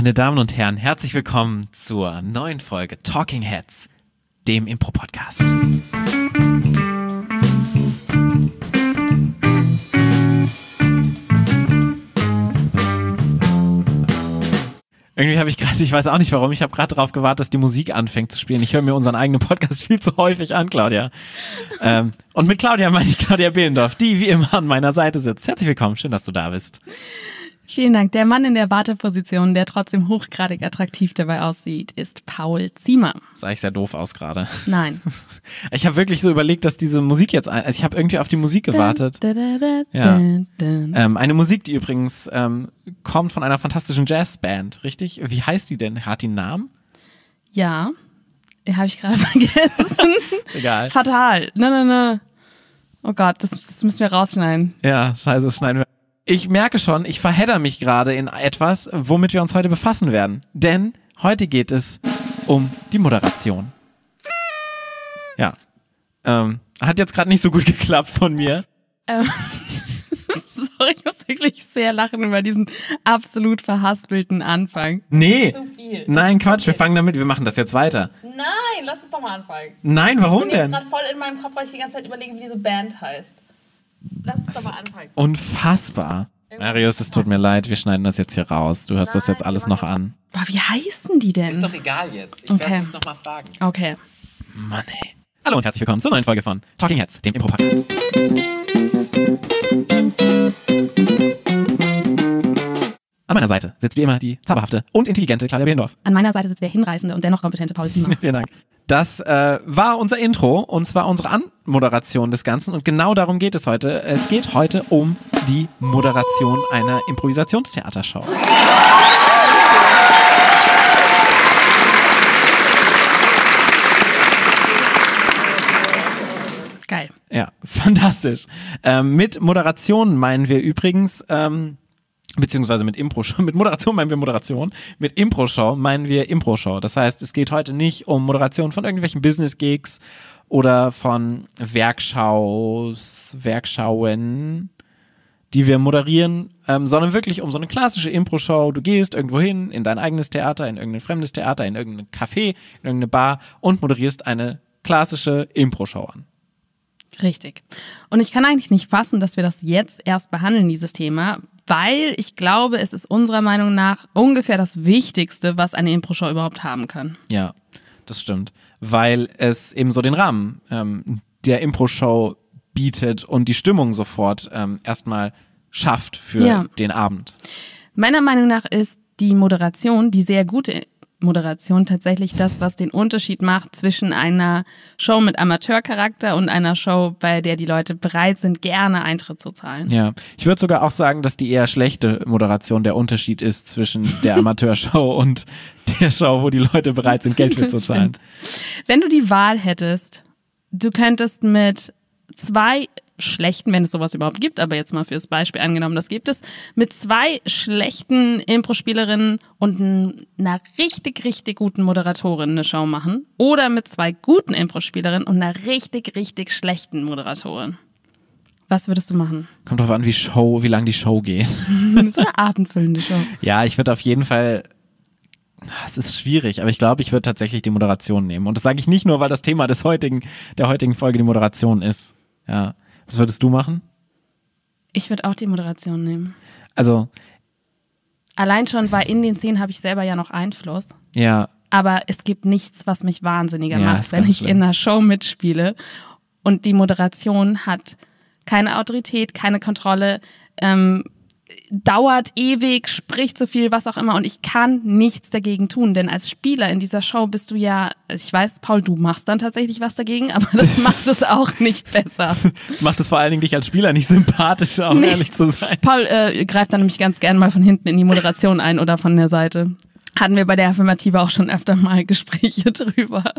Meine Damen und Herren, herzlich willkommen zur neuen Folge Talking Heads, dem Impro-Podcast. Irgendwie habe ich gerade, ich weiß auch nicht warum, ich habe gerade darauf gewartet, dass die Musik anfängt zu spielen. Ich höre mir unseren eigenen Podcast viel zu häufig an, Claudia. ähm, und mit Claudia meine ich Claudia Behlendorf, die wie immer an meiner Seite sitzt. Herzlich willkommen, schön, dass du da bist. Vielen Dank. Der Mann in der Warteposition, der trotzdem hochgradig attraktiv dabei aussieht, ist Paul Ziemer. Sah ich sehr doof aus gerade. Nein. Ich habe wirklich so überlegt, dass diese Musik jetzt, ein, also ich habe irgendwie auf die Musik gewartet. Da, da, da, Ja. Ähm, eine Musik, die übrigens ähm, kommt von einer fantastischen Jazzband, richtig? Wie heißt die denn? Hat die einen Namen? Ja, habe ich gerade vergessen. Ist egal. Fatal. Ne, ne, ne. Oh Gott, das, das müssen wir rausschneiden. Ja, scheiße, das schneiden wir. Ich merke schon, ich verhedder mich gerade in etwas, womit wir uns heute befassen werden. Denn heute geht es um die Moderation. Ja. Ähm, hat jetzt gerade nicht so gut geklappt von mir. Ähm, sorry, ich muss wirklich sehr lachen über diesen absolut verhaspelten Anfang. Nee. Zu viel. Nein, Quatsch, wir fangen damit, wir machen das jetzt weiter. Nein, lass es doch mal anfangen. Nein, warum Ich bin jetzt denn? gerade voll in meinem Kopf, weil ich die ganze Zeit überlege, wie diese Band heißt. Lass es doch mal anfangen. Unfassbar. Marius, es tut mir leid, wir schneiden das jetzt hier raus. Du hörst das jetzt alles noch an. Boah, wie heißen die denn? egal jetzt. Ich Okay. werd's nicht nochmal fragen. okay. Mann, ey. Hallo und herzlich willkommen zur neuen Folge von Talking Heads, dem Impro-Podcast. An meiner Seite sitzt wie immer die zauberhafte und intelligente Claudia Behlendorf. An meiner Seite sitzt der hinreißende und dennoch kompetente Paul Ziemer. Vielen Dank. Das äh, war unser Intro und zwar unsere Anmoderation des Ganzen und genau darum geht es heute. Es geht heute um die Moderation einer Improvisationstheatershow. Geil. Ja, fantastisch. Ähm, mit Moderation meinen wir übrigens, ähm, beziehungsweise mit Impro-Show, mit Moderation meinen wir Moderation, mit Impro-Show meinen wir Impro-Show. Das heißt, es geht heute nicht um Moderation von irgendwelchen Business-Gigs oder von Werkschaus, Werkschauen, die wir moderieren, ähm, sondern wirklich um so eine klassische Impro-Show. Du gehst irgendwo hin, in dein eigenes Theater, in irgendein fremdes Theater, in irgendein Café, in irgendeine Bar und moderierst eine klassische Impro-Show an. Richtig. Und ich kann eigentlich nicht fassen, dass wir das jetzt erst behandeln, dieses Thema, weil ich glaube, es ist unserer Meinung nach ungefähr das Wichtigste, was eine Impro-Show überhaupt haben kann. Ja, das stimmt. Weil es eben so den Rahmen ähm, der Impro-Show bietet und die Stimmung sofort ähm, erstmal schafft für Ja. den Abend. Meiner Meinung nach ist die Moderation, die sehr gute Moderation, tatsächlich das, was den Unterschied macht zwischen einer Show mit Amateurcharakter und einer Show, bei der die Leute bereit sind, gerne Eintritt zu zahlen. Ja, ich würde sogar auch sagen, dass die eher schlechte Moderation der Unterschied ist zwischen der Amateurshow und der Show, wo die Leute bereit sind, Geld für Das zu zahlen. stimmt. Wenn du die Wahl hättest, du könntest mit zwei schlechten, wenn es sowas überhaupt gibt, aber jetzt mal fürs Beispiel angenommen, das gibt es, mit zwei schlechten Impro-Spielerinnen und einer richtig, richtig guten Moderatorin eine Show machen oder mit zwei guten Impro-Spielerinnen und einer richtig, richtig schlechten Moderatorin. Was würdest du machen? Kommt drauf an, wie Show, wie lang die Show geht. So eine abendfüllende Show. Ja, ich würde auf jeden Fall. Es ist schwierig, aber ich glaube, ich würde tatsächlich die Moderation nehmen. Und das sage ich nicht nur, weil das Thema des heutigen, der heutigen Folge die Moderation ist. Ja. Was würdest du machen? Ich würde auch die Moderation nehmen. Also, Allein schon, weil in den Szenen habe ich selber ja noch Einfluss. ja, Aber es gibt nichts, was mich wahnsinniger Ja, macht, wenn ich schlimm. in einer Show mitspiele und die Moderation hat keine Autorität, keine Kontrolle, ähm, dauert ewig, spricht so viel, was auch immer und ich kann nichts dagegen tun, denn als Spieler in dieser Show bist du ja, also ich weiß, Paul, du machst dann tatsächlich was dagegen, aber das macht es auch nicht besser. das macht es vor allen Dingen dich als Spieler nicht sympathischer, um Nee. ehrlich zu sein. Paul äh, greift dann nämlich ganz gern mal von hinten in die Moderation ein oder von der Seite. Hatten wir bei der Affirmative auch schon öfter mal Gespräche drüber.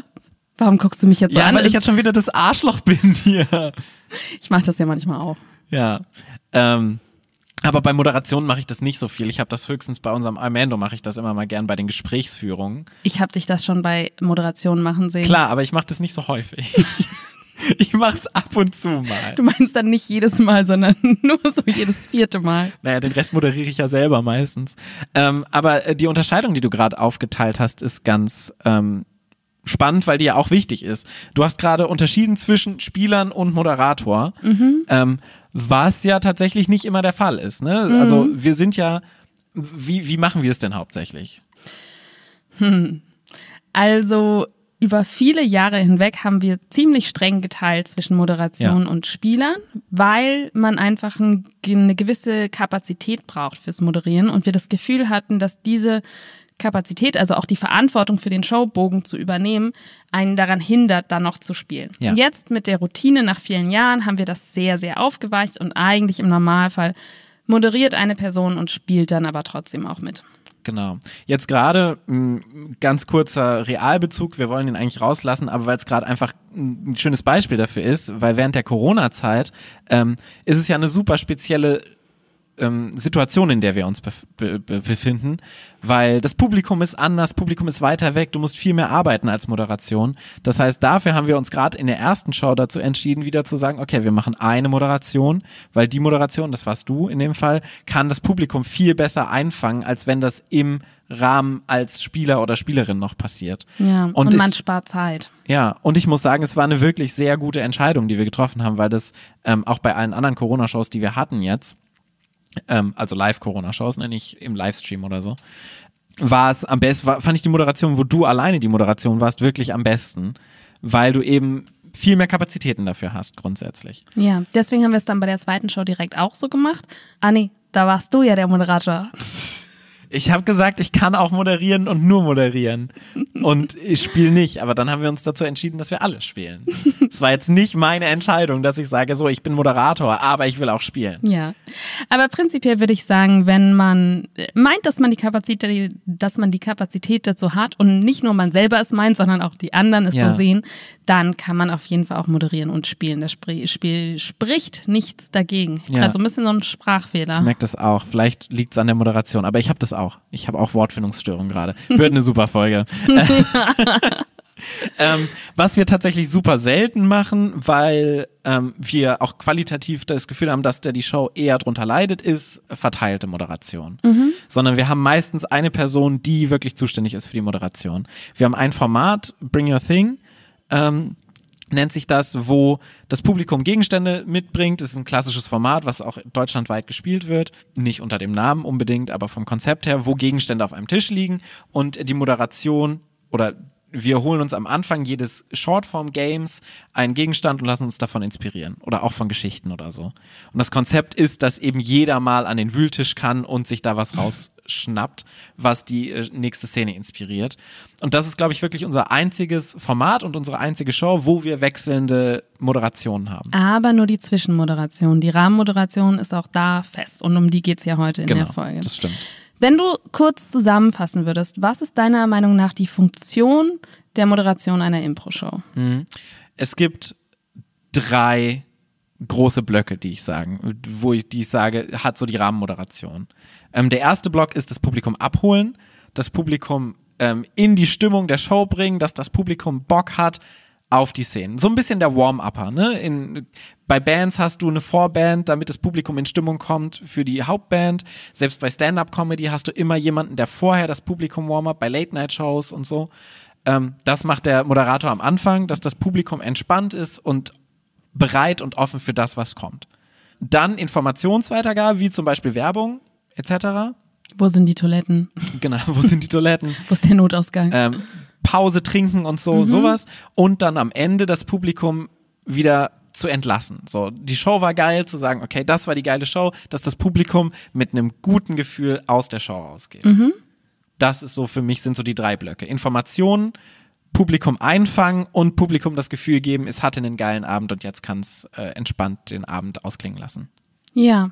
Warum guckst du mich jetzt so Ja, an? weil ich jetzt schon wieder das Arschloch bin hier. Ich mache das ja manchmal auch. Ja. Ähm, aber bei Moderation mache ich das nicht so viel. Ich habe das höchstens bei unserem Armando mache ich das immer mal gern bei den Gesprächsführungen. Ich habe dich das schon bei Moderation machen sehen. Klar, aber ich mache das nicht so häufig. Ich mach's ab und zu mal. Du meinst dann nicht jedes Mal, sondern nur so jedes vierte Mal. Naja, den Rest moderiere ich ja selber meistens. Ähm, aber äh, die Unterscheidung, die du gerade aufgeteilt hast, ist ganz ähm, spannend, weil die ja auch wichtig ist. Du hast gerade unterschieden zwischen Spielern und Moderator, ähm, was ja tatsächlich nicht immer der Fall ist. Ne? Also wir sind ja, wie, wie machen wir es denn hauptsächlich? Also über viele Jahre hinweg haben wir ziemlich streng geteilt zwischen Moderation Ja. und Spielern, weil man einfach ein, eine gewisse Kapazität braucht fürs Moderieren und wir das Gefühl hatten, dass diese Kapazität, also auch die Verantwortung für den Showbogen zu übernehmen, einen daran hindert, dann noch zu spielen. Ja. Jetzt mit der Routine nach vielen Jahren haben wir das sehr, sehr aufgeweicht und eigentlich im Normalfall moderiert eine Person und spielt dann aber trotzdem auch mit. Genau. Jetzt gerade ein ganz kurzer Realbezug, wir wollen ihn eigentlich rauslassen, aber weil es gerade einfach ein schönes Beispiel dafür ist, weil während der Corona-Zeit ähm, ist es ja eine super spezielle ähm, Situation, in der wir uns bef be be befinden, weil das Publikum ist anders, Publikum ist weiter weg, du musst viel mehr arbeiten als Moderation. Das heißt, dafür haben wir uns gerade in der ersten Show dazu entschieden, wieder zu sagen, okay, wir machen eine Moderation, weil die Moderation, das warst du in dem Fall, kann das Publikum viel besser einfangen, als wenn das im Rahmen als Spieler oder Spielerin noch passiert. Ja, und, Und man es- spart Zeit. Ja, und ich muss sagen, es war eine wirklich sehr gute Entscheidung, die wir getroffen haben, weil das ähm, auch bei allen anderen Corona-Shows, die wir hatten jetzt, ähm, also Live-Corona-Shows, ne, nicht im Livestream oder so, war es am besten, war, fand ich die Moderation, wo du alleine die Moderation warst, wirklich am besten, weil du eben viel mehr Kapazitäten dafür hast, grundsätzlich. Ja, deswegen haben wir es dann bei der zweiten Show direkt auch so gemacht. Ah nee, da warst du ja der Moderator. Ich habe gesagt, ich kann auch moderieren und nur moderieren. Und ich spiele nicht. Aber dann haben wir uns dazu entschieden, dass wir alle spielen. Es war jetzt nicht meine Entscheidung, dass ich sage, so, ich bin Moderator, aber ich will auch spielen. Ja, aber prinzipiell würde ich sagen, wenn man äh, meint, dass man die Kapazität, dass man die Kapazität dazu hat und nicht nur man selber es meint, sondern auch die anderen es Ja. so sehen, dann kann man auf jeden Fall auch moderieren und spielen. Das Spiel spricht nichts dagegen. Ja. Also ein bisschen so ein Sprachfehler. Ich merke das auch. Vielleicht liegt es an der Moderation, aber ich habe das auch. Ich habe auch Wortfindungsstörungen gerade. Wird eine super Folge. ähm, was wir tatsächlich super selten machen, weil ähm, wir auch qualitativ das Gefühl haben, dass der die Show eher drunter leidet, ist verteilte Moderation. Sondern wir haben meistens eine Person, die wirklich zuständig ist für die Moderation. Wir haben ein Format, Bring Your Thing. Ähm, nennt sich das, wo das Publikum Gegenstände mitbringt. Das ist ein klassisches Format, was auch deutschlandweit gespielt wird. Nicht unter dem Namen unbedingt, aber vom Konzept her, wo Gegenstände auf einem Tisch liegen und die Moderation oder wir holen uns am Anfang jedes Shortform-Games einen Gegenstand und lassen uns davon inspirieren. Oder auch von Geschichten oder so. Und das Konzept ist, dass eben jeder mal an den Wühltisch kann und sich da was rausschnappt, was die äh, nächste Szene inspiriert. Und das ist, glaube ich, wirklich unser einziges Format und unsere einzige Show, wo wir wechselnde Moderationen haben. Aber nur die Zwischenmoderation. Die Rahmenmoderation ist auch da fest und um die geht es ja heute in der Folge. Genau, das stimmt. Wenn du kurz zusammenfassen würdest, was ist deiner Meinung nach die Funktion der Moderation einer Impro-Show? Es gibt drei große Blöcke, die ich sagen, wo ich, die ich sage, hat so die Rahmenmoderation. Ähm, der erste Block ist das Publikum abholen, das Publikum ähm, in die Stimmung der Show bringen, dass das Publikum Bock hat auf die Szenen. So ein bisschen der Warm-Upper. Ne? In, bei Bands hast du eine Vorband, damit das Publikum in Stimmung kommt für die Hauptband. Selbst bei Stand-Up-Comedy hast du immer jemanden, der vorher das Publikum warm-up, bei Late-Night-Shows und so. Ähm, das macht der Moderator am Anfang, dass das Publikum entspannt ist und bereit und offen für das, was kommt. Dann Informationsweitergabe, wie zum Beispiel Werbung etc. Wo sind die Toiletten? Genau, wo sind die Toiletten? Wo ist der Notausgang? Ähm, Pause trinken und so, sowas. Und dann am Ende das Publikum wieder zu entlassen. So, die Show war geil, zu sagen, okay, das war die geile Show, dass das Publikum mit einem guten Gefühl aus der Show rausgeht. Das ist so für mich sind so die drei Blöcke. Informationen, Publikum einfangen und Publikum das Gefühl geben, es hatte einen geilen Abend und jetzt kann es äh, entspannt den Abend ausklingen lassen. Ja.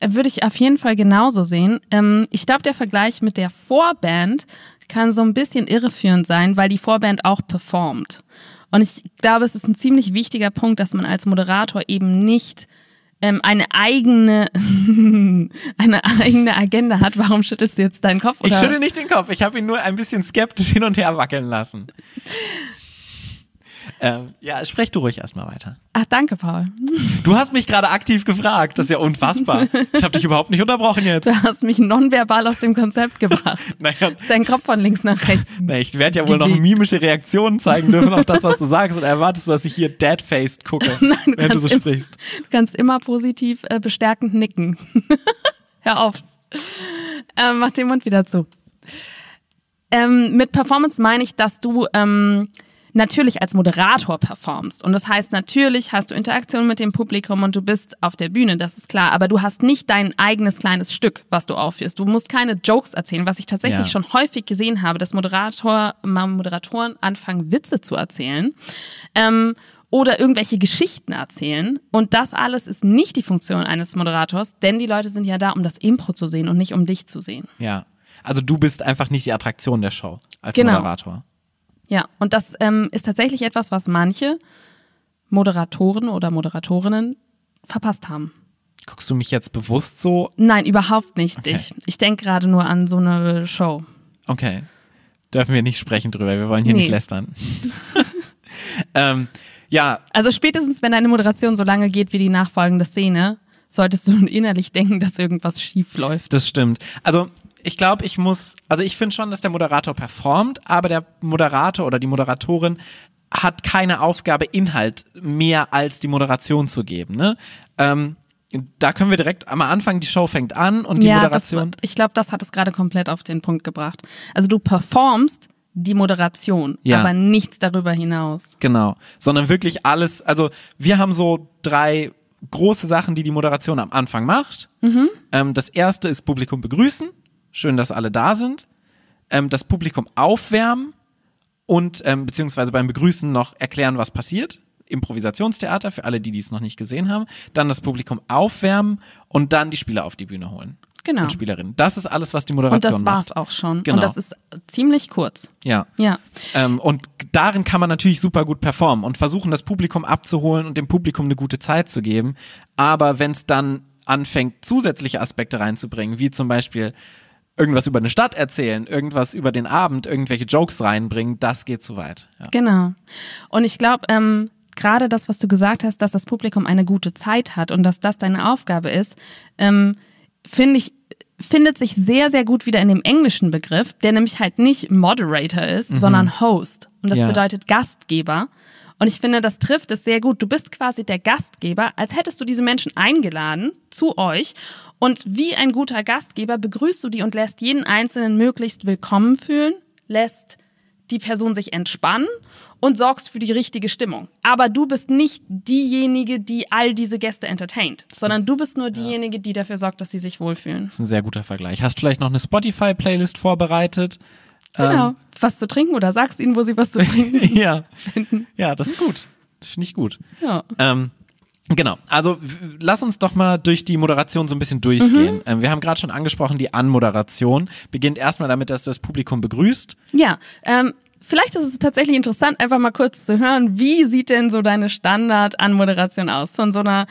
Äh, Würde ich auf jeden Fall genauso sehen. Ähm, ich glaube, der Vergleich mit der Vorband kann so ein bisschen irreführend sein, weil die Vorband auch performt. Und ich glaube, es ist ein ziemlich wichtiger Punkt, dass man als Moderator eben nicht ähm, eine eigene eine eigene Agenda hat. Warum schüttelst du jetzt deinen Kopf? Ich oder? schüttel nicht den Kopf, ich habe ihn nur ein bisschen skeptisch hin und her wackeln lassen. Ähm, ja, sprech du ruhig erstmal weiter. Ach, danke, Paul. Du hast mich gerade aktiv gefragt. Das ist ja unfassbar. Ich habe dich überhaupt nicht unterbrochen jetzt. Du hast mich nonverbal aus dem Konzept gebracht. Naja, Ist dein Kopf von links nach rechts. nee, ich werde ja wohl noch mimische Reaktionen zeigen dürfen auf das, was du sagst. Und erwartest du, dass ich hier dead-faced gucke, Nein, du während du so im- sprichst. Du kannst immer positiv äh, bestärkend nicken. Hör auf. Ähm, mach den Mund wieder zu. Ähm, mit Performance meine ich, dass du ähm, natürlich als Moderator performst. Und das heißt, natürlich hast du Interaktion mit dem Publikum und du bist auf der Bühne, das ist klar. Aber du hast nicht dein eigenes kleines Stück, was du aufführst. Du musst keine Jokes erzählen, was ich tatsächlich Ja. schon häufig gesehen habe, dass Moderator, Moderatoren anfangen, Witze zu erzählen. Ähm, oder irgendwelche Geschichten erzählen. Und das alles ist nicht die Funktion eines Moderators, denn die Leute sind ja da, um das Impro zu sehen und nicht um dich zu sehen. Ja. Also du bist einfach nicht die Attraktion der Show als Genau. Moderator. Ja, und das ähm, ist tatsächlich etwas, was manche Moderatoren oder Moderatorinnen verpasst haben. Guckst du mich jetzt bewusst so? Nein, überhaupt nicht Okay. dich. Ich denke gerade nur an so eine Show. Okay. Dürfen wir nicht sprechen drüber. Wir wollen hier Nee. nicht lästern. ähm, ja, Also spätestens, wenn deine Moderation so lange geht wie die nachfolgende Szene, solltest du nun innerlich denken, dass irgendwas schief läuft. Das stimmt. Also ich glaube, ich muss, also ich finde schon, dass der Moderator performt, aber der Moderator oder die Moderatorin hat keine Aufgabe, Inhalt mehr als die Moderation zu geben. Ne? Ähm, da können wir direkt am Anfang, die Show fängt an und die ja, Moderation. Das, ich glaube, das hat es gerade komplett auf den Punkt gebracht. Also du performst die Moderation, Ja. aber nichts darüber hinaus. Genau. Sondern wirklich alles, also wir haben so drei große Sachen, die die Moderation am Anfang macht. Ähm, das erste ist Publikum begrüßen. Schön, dass alle da sind. Ähm, das Publikum aufwärmen und ähm, beziehungsweise beim Begrüßen noch erklären, was passiert. Improvisationstheater für alle, die dies noch nicht gesehen haben. Dann das Publikum aufwärmen und dann die Spieler auf die Bühne holen. Genau. Und Spielerinnen. Das ist alles, was die Und Moderation das macht. war's auch schon. Genau. Und das ist ziemlich kurz. Ja. Ja. Ähm, und darin kann man natürlich super gut performen und versuchen, das Publikum abzuholen und dem Publikum eine gute Zeit zu geben. Aber wenn es dann anfängt, zusätzliche Aspekte reinzubringen, wie zum Beispiel irgendwas über eine Stadt erzählen, irgendwas über den Abend, irgendwelche Jokes reinbringen, das geht zu weit. Ja. Genau. Und ich glaube, ähm, gerade das, was du gesagt hast, dass das Publikum eine gute Zeit hat und dass das deine Aufgabe ist, ähm, finde ich, findet sich sehr, sehr gut wieder in dem englischen Begriff, der nämlich halt nicht Moderator ist, sondern Host. Und das Ja. bedeutet Gastgeber. Und ich finde, das trifft es sehr gut. Du bist quasi der Gastgeber, als hättest du diese Menschen eingeladen zu euch. Und wie ein guter Gastgeber begrüßt du die und lässt jeden Einzelnen möglichst willkommen fühlen, lässt die Person sich entspannen und sorgst für die richtige Stimmung. Aber du bist nicht diejenige, die all diese Gäste entertaint, sondern ist- du bist nur diejenige, die dafür sorgt, dass sie sich wohlfühlen. Das ist ein sehr guter Vergleich. Hast vielleicht noch eine Spotify-Playlist vorbereitet? Genau. Was zu trinken oder sagst ihnen, wo sie was zu trinken Ähm, ja. finden. ja, das ist gut. Das finde ich gut. Ja. Ähm, genau, also lass uns doch mal durch die Moderation so ein bisschen durchgehen. Ähm, wir haben gerade schon angesprochen, die Anmoderation beginnt erstmal damit, dass du das Publikum begrüßt. Ja, ähm, vielleicht ist es tatsächlich interessant, einfach mal kurz zu hören, wie sieht denn so deine Standard-Anmoderation aus? Von so einer,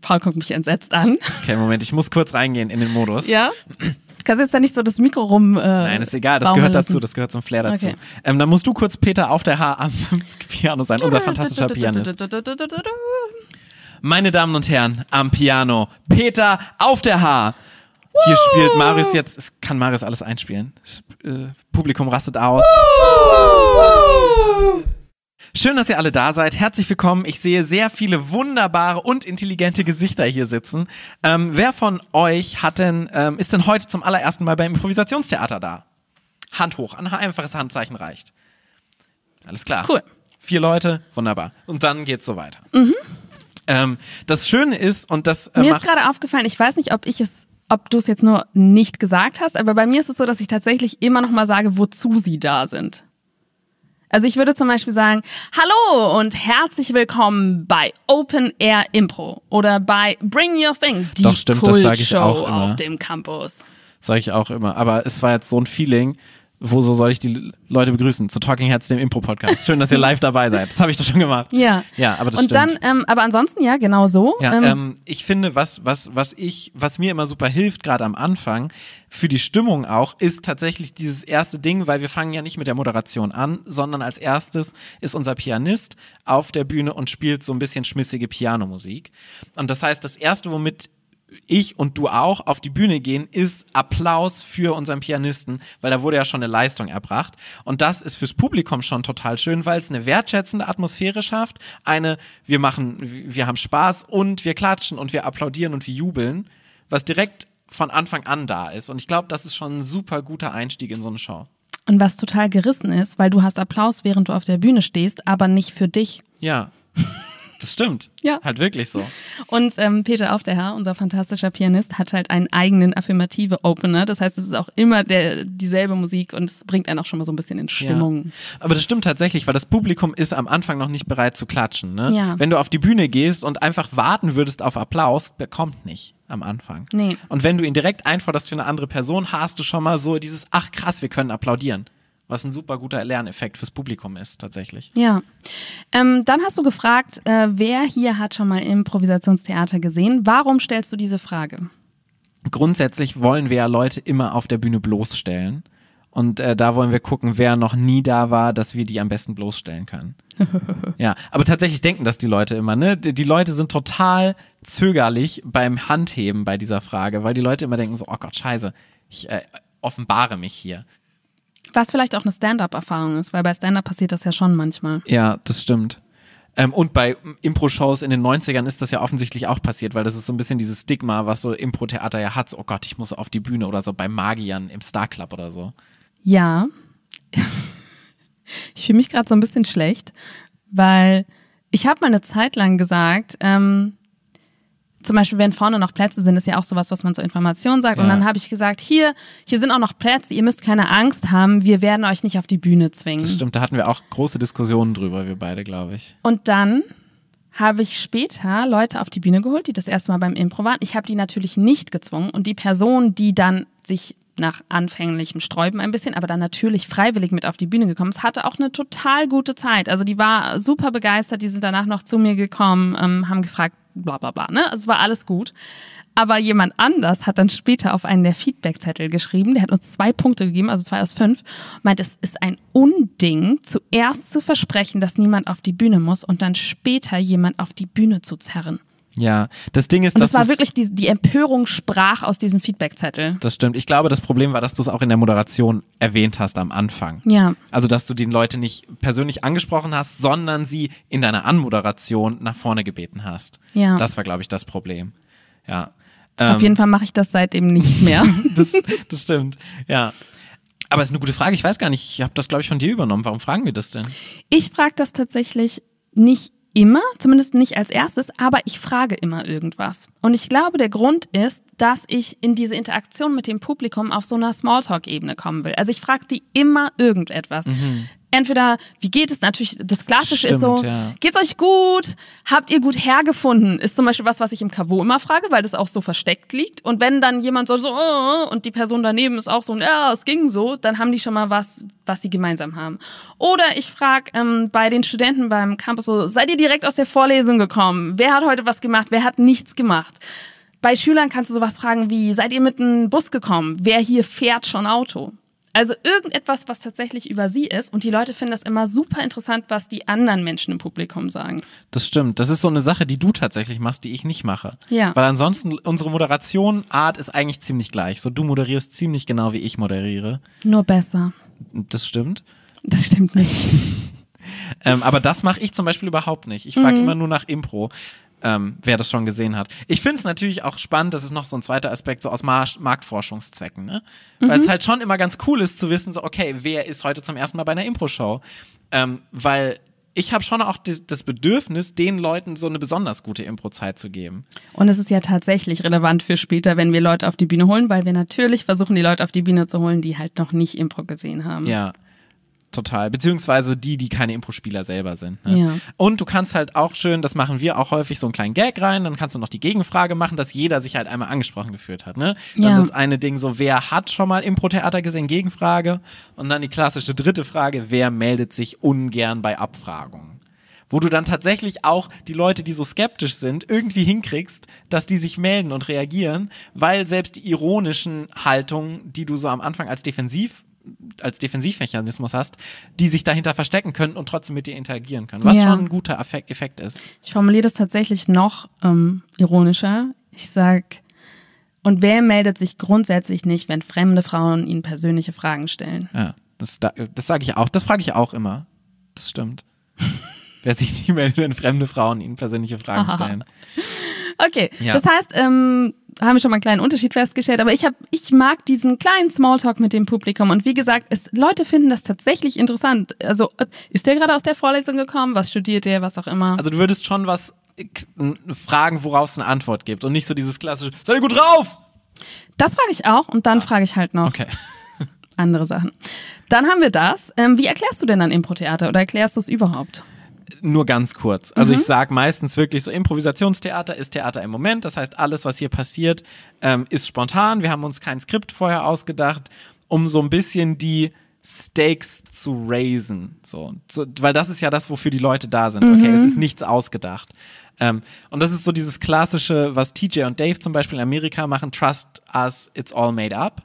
Paul guckt mich entsetzt an. Okay, Moment, ich muss kurz reingehen in den Modus. Ja? Du kannst jetzt da nicht so das Mikro rum. Äh, Nein, ist egal, das gehört lassen. dazu, das gehört zum Flair dazu. Okay. Ähm, dann musst du kurz Peter auf der Haar am Piano sein, unser fantastischer Pianist. Meine Damen und Herren, am Piano, Peter auf der Haar. Hier spielt Marius jetzt, es kann Marius alles einspielen. Das, äh, Publikum rastet aus. Schön, dass ihr alle da seid. Herzlich willkommen. Ich sehe sehr viele wunderbare und intelligente Gesichter hier sitzen. Ähm, wer von euch hat denn, ähm, ist denn heute zum allerersten Mal beim Improvisationstheater da? Hand hoch, ein einfaches Handzeichen reicht. Alles klar. Cool. Vier Leute, wunderbar. Und dann geht's so weiter. Ähm, das Schöne ist, und das äh, Mir ist gerade aufgefallen, ich weiß nicht, ob ich es, ob du es jetzt nur nicht gesagt hast, aber bei mir ist es so, dass ich tatsächlich immer noch mal sage, wozu sie da sind. Also ich würde zum Beispiel sagen, hallo und herzlich willkommen bei Open Air Impro oder bei Bring Your Thing, die Doch, stimmt, das sag ich auch immer. auf dem Campus. sage ich auch immer. Aber es war jetzt so ein Feeling, Wo so soll ich die Leute begrüßen? Zu Talking Heads, dem Impro-Podcast. Schön, dass ihr live dabei seid. Das habe ich doch schon gemacht. Ja. Ja, aber das Und stimmt. dann, ähm, aber ansonsten, ja, genau so. Ja, Ähm, ähm, ich finde, was, was, was ich, was mir immer super hilft, gerade am Anfang, für die Stimmung auch, ist tatsächlich dieses erste Ding, weil wir fangen ja nicht mit der Moderation an, sondern als erstes ist unser Pianist auf der Bühne und spielt so ein bisschen schmissige Pianomusik. Und das heißt, das erste, womit ich und du auch auf die Bühne gehen, ist Applaus für unseren Pianisten, weil da wurde ja schon eine Leistung erbracht. Und das ist fürs Publikum schon total schön, weil es eine wertschätzende Atmosphäre schafft. Eine, wir machen, wir haben Spaß und wir klatschen und wir applaudieren und wir jubeln, was direkt von Anfang an da ist. Und ich glaube, das ist schon ein super guter Einstieg in so eine Show. Und was total gerissen ist, weil du hast Applaus, während du auf der Bühne stehst, aber nicht für dich. Ja. Das stimmt. Ja. Halt wirklich so. Und ähm, Peter Aufderherr, unser fantastischer Pianist, hat halt einen eigenen affirmative Opener. Das heißt, es ist auch immer der, dieselbe Musik und es bringt einen auch schon mal so ein bisschen in Stimmung. Ja. Aber das stimmt tatsächlich, weil das Publikum ist am Anfang noch nicht bereit zu klatschen. Ne? Ja. Wenn du auf die Bühne gehst und einfach warten würdest auf Applaus, der kommt nicht am Anfang. Nee. Und wenn du ihn direkt einforderst für eine andere Person, hast du schon mal so dieses, ach krass, wir können applaudieren. Was ein super guter Lerneffekt fürs Publikum ist, tatsächlich. Ja. Ähm, dann hast du gefragt, äh, wer hier hat schon mal Improvisationstheater gesehen? Warum stellst du diese Frage? Grundsätzlich wollen wir ja Leute immer auf der Bühne bloßstellen. Und äh, da wollen wir gucken, wer noch nie da war, dass wir die am besten bloßstellen können. ja, aber tatsächlich denken das die Leute immer, ne? Die, die, Leute sind total zögerlich beim Handheben bei dieser Frage, weil die Leute immer denken so, oh Gott, scheiße, ich äh, offenbare mich hier. Was vielleicht auch eine Stand-up-Erfahrung ist, weil bei Stand-up passiert das ja schon manchmal. Ja, das stimmt. Ähm, und bei Impro-Shows in den 90ern ist das ja offensichtlich auch passiert, weil das ist so ein bisschen dieses Stigma, was so Impro-Theater ja hat. So, oh Gott, ich muss auf die Bühne oder so bei Magiern im Star Club oder so. Ja. ich fühle mich gerade so ein bisschen schlecht, weil ich habe mal eine Zeit lang gesagt, ähm, zum Beispiel, wenn vorne noch Plätze sind, ist ja auch sowas, was man zur Information sagt. Ja. Und dann habe ich gesagt, hier, hier sind auch noch Plätze, ihr müsst keine Angst haben, wir werden euch nicht auf die Bühne zwingen. Das stimmt, da hatten wir auch große Diskussionen drüber, wir beide, glaube ich. Und dann habe ich später Leute auf die Bühne geholt, die das erste Mal beim Impro waren. Ich habe die natürlich nicht gezwungen und die Person, die dann sich nach anfänglichem Sträuben ein bisschen, aber dann natürlich freiwillig mit auf die Bühne gekommen ist, hatte auch eine total gute Zeit. Also die war super begeistert, die sind danach noch zu mir gekommen, ähm, haben gefragt, bla bla bla. Ne? Also es war alles gut. Aber jemand anders hat dann später auf einen der Feedbackzettel geschrieben, der hat uns zwei Punkte gegeben, also zwei aus fünf, meint, es ist ein Unding, zuerst zu versprechen, dass niemand auf die Bühne muss und dann später jemand auf die Bühne zu zerren. Ja, das Ding ist, Und dass das war wirklich, die, die Empörung sprach aus diesem Feedbackzettel. Das stimmt. Ich glaube, das Problem war, dass du es auch in der Moderation erwähnt hast am Anfang. Ja. Also, dass du die Leute nicht persönlich angesprochen hast, sondern sie in deiner Anmoderation nach vorne gebeten hast. Ja. Das war, glaube ich, das Problem. Ja. Auf Ähm, jeden Fall mache ich das seitdem nicht mehr. das, das stimmt. Ja. Aber es ist eine gute Frage. Ich weiß gar nicht, ich habe das, glaube ich, von dir übernommen. Warum fragen wir das denn? Ich frage das tatsächlich nicht immer, zumindest nicht als erstes, aber ich frage immer irgendwas. Und ich glaube, der Grund ist, dass ich in diese Interaktion mit dem Publikum auf so einer Smalltalk-Ebene kommen will. Also ich frage die immer irgendetwas. Entweder, wie geht es? Natürlich, das Klassische ist so, Stimmt, ja. geht's euch gut? Habt ihr gut hergefunden? Ist zum Beispiel was, was ich im Kavo immer frage, weil das auch so versteckt liegt. Und wenn dann jemand so, so oh, und die Person daneben ist auch so, ja, es ging so, dann haben die schon mal was, was sie gemeinsam haben. Oder ich frage ähm, bei den Studenten beim Campus so, seid ihr direkt aus der Vorlesung gekommen? Wer hat heute was gemacht? Wer hat nichts gemacht? Bei Schülern kannst du sowas fragen wie, seid ihr mit einem Bus gekommen? Wer hier fährt schon Auto? Also irgendetwas, was tatsächlich über sie ist. Und die Leute finden das immer super interessant, was die anderen Menschen im Publikum sagen. Das stimmt. Das ist so eine Sache, die du tatsächlich machst, die ich nicht mache. Ja. Weil ansonsten unsere Moderationart ist eigentlich ziemlich gleich. So, du moderierst ziemlich genau, wie ich moderiere. Nur besser. Das stimmt. Das stimmt nicht. Ähm, aber das mache ich zum Beispiel überhaupt nicht. Ich frage Mhm. immer nur nach Impro, ähm, wer das schon gesehen hat. Ich finde es natürlich auch spannend, das ist noch so ein zweiter Aspekt, so aus Mar Marktforschungszwecken, ne? Weil Mhm. es halt schon immer ganz cool ist zu wissen, so, okay, wer ist heute zum ersten Mal bei einer Impro-Show? Ähm, weil ich habe schon auch das, das Bedürfnis, den Leuten so eine besonders gute Impro-Zeit zu geben. Und es ist ja tatsächlich relevant für später, wenn wir Leute auf die Bühne holen, weil wir natürlich versuchen, die Leute auf die Bühne zu holen, die halt noch nicht Impro gesehen haben. Ja. Total. Beziehungsweise die, die keine Impro-Spieler selber sind. Ne? Ja. Und du kannst halt auch schön, das machen wir auch häufig, so einen kleinen Gag rein, dann kannst du noch die Gegenfrage machen, dass jeder sich halt einmal angesprochen gefühlt hat. Ne? Dann Ja. das eine Ding so, wer hat schon mal Impro-Theater gesehen? Gegenfrage. Und dann die klassische dritte Frage, wer meldet sich ungern bei Abfragungen? Wo du dann tatsächlich auch die Leute, die so skeptisch sind, irgendwie hinkriegst, dass die sich melden und reagieren, weil selbst die ironischen Haltungen, die du so am Anfang als defensiv als Defensivmechanismus hast, die sich dahinter verstecken können und trotzdem mit dir interagieren können. Was Ja. schon ein guter Effekt, ist. Ich formuliere das tatsächlich noch ähm, ironischer. Ich sag, und wer meldet sich grundsätzlich nicht, wenn fremde Frauen ihnen persönliche Fragen stellen? Ja, das, da- das sage ich auch. Das frage ich auch immer. Das stimmt. Wer sich nicht meldet, wenn fremde Frauen ihnen persönliche Fragen Aha. stellen. Okay, Ja. das heißt, ähm, haben wir schon mal einen kleinen Unterschied festgestellt, aber ich, hab, ich mag diesen kleinen Smalltalk mit dem Publikum und wie gesagt, es, Leute finden das tatsächlich interessant. Also, äh, ist der gerade aus der Vorlesung gekommen? Was studiert der? Was auch immer. Also du würdest schon was äh, fragen, woraus es eine Antwort gibt und nicht so dieses klassische, seid ihr gut drauf? das frage ich auch und dann frage ich halt noch Okay. andere Sachen. Dann haben wir das. Ähm, wie erklärst du denn dann Impro-Theater oder erklärst du es überhaupt? Nur ganz kurz. Also ich sage meistens wirklich so, Improvisationstheater ist Theater im Moment. Das heißt, alles, was hier passiert, ähm, ist spontan. Wir haben uns kein Skript vorher ausgedacht, um so ein bisschen die Stakes zu raisen. So, so, weil das ist ja das, wofür die Leute da sind. Okay, es ist nichts ausgedacht. Ähm, und das ist so dieses klassische, was TJ und Dave zum Beispiel in Amerika machen, Trust us, it's all made up.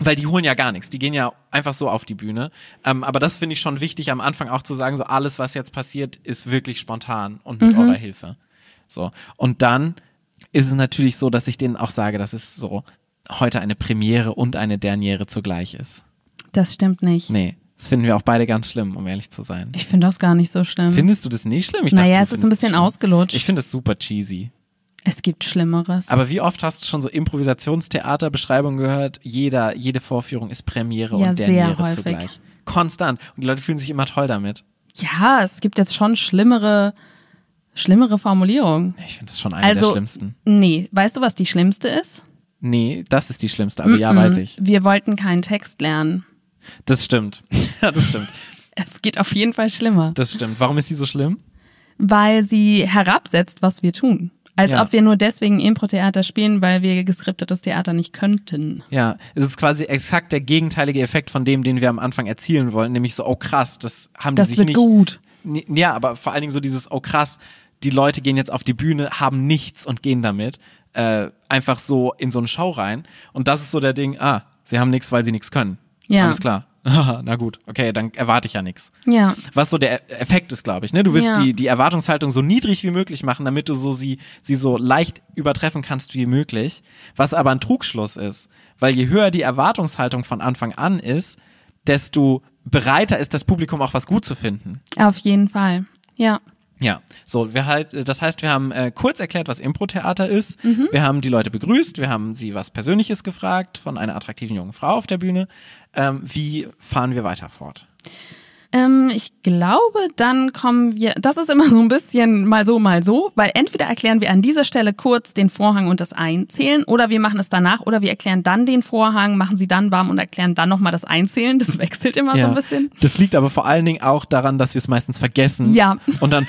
Weil die holen ja gar nichts. Die gehen ja einfach so auf die Bühne. Ähm, aber das finde ich schon wichtig, am Anfang auch zu sagen, so alles, was jetzt passiert, ist wirklich spontan und mit eurer Hilfe. So. Und dann ist es natürlich so, dass ich denen auch sage, dass es so heute eine Premiere und eine Derniere zugleich ist. Das stimmt nicht. Nee, das finden wir auch beide ganz schlimm, um ehrlich zu sein. Ich finde das gar nicht so schlimm. Findest du das nicht schlimm? Ich naja, du es ist ein bisschen ausgelutscht. Ich finde es super cheesy. Es gibt Schlimmeres. Aber wie oft hast du schon so Improvisationstheaterbeschreibungen gehört? Jeder, jede Vorführung ist Premiere Ja, und Derniere häufig. zugleich. Konstant. Und die Leute fühlen sich immer toll damit. ja, es gibt jetzt schon schlimmere, schlimmere Formulierungen. Ich finde das schon eine der Also, schlimmsten. nee, weißt du, was die schlimmste ist? Nee, das ist die schlimmste. Also ja, weiß ich. Wir wollten keinen Text lernen. Das stimmt. Ja, das stimmt. Es geht auf jeden Fall schlimmer, Das stimmt. Warum ist die so schlimm? weil sie herabsetzt, was wir tun. Als Ja. ob wir nur deswegen Impro-Theater spielen, weil wir geskriptetes Theater nicht könnten. Ja, es ist quasi exakt der gegenteilige Effekt von dem, den wir am Anfang erzielen wollen. Nämlich so, oh krass, das haben die Das sich wird nicht. gut. Ja, aber vor allen Dingen so dieses, oh krass, die Leute gehen jetzt auf die Bühne, haben nichts und gehen damit äh, einfach so in so eine Show rein. Und das ist so der Ding, ah, sie haben nichts, weil sie nichts können. Ja. Alles klar. Na gut, okay, dann erwarte ich ja nichts. Ja. Was so der E- Effekt ist, glaube ich. Ne? Du willst Ja. die, die Erwartungshaltung so niedrig wie möglich machen, damit du so sie, sie so leicht übertreffen kannst wie möglich. Was aber ein Trugschluss ist. Weil je höher die Erwartungshaltung von Anfang an ist, desto bereiter ist das Publikum auch was gut zu finden. Auf jeden Fall. Ja. Ja, so, wir halt, das heißt, wir haben äh, kurz erklärt, was Impro-Theater ist. Mhm. Wir haben die Leute begrüßt, wir haben sie was Persönliches gefragt von einer attraktiven jungen Frau auf der Bühne. Ähm, wie fahren wir weiter fort? Ähm, ich glaube, dann kommen wir, das ist immer so ein bisschen mal so, mal so, weil entweder erklären wir an dieser Stelle kurz den Vorhang und das Einzählen oder wir machen es danach oder wir erklären dann den Vorhang, machen sie dann warm und erklären dann nochmal das Einzählen. Das wechselt immer so ein bisschen. Das liegt aber vor allen Dingen auch daran, dass wir es meistens vergessen. Ja. Und dann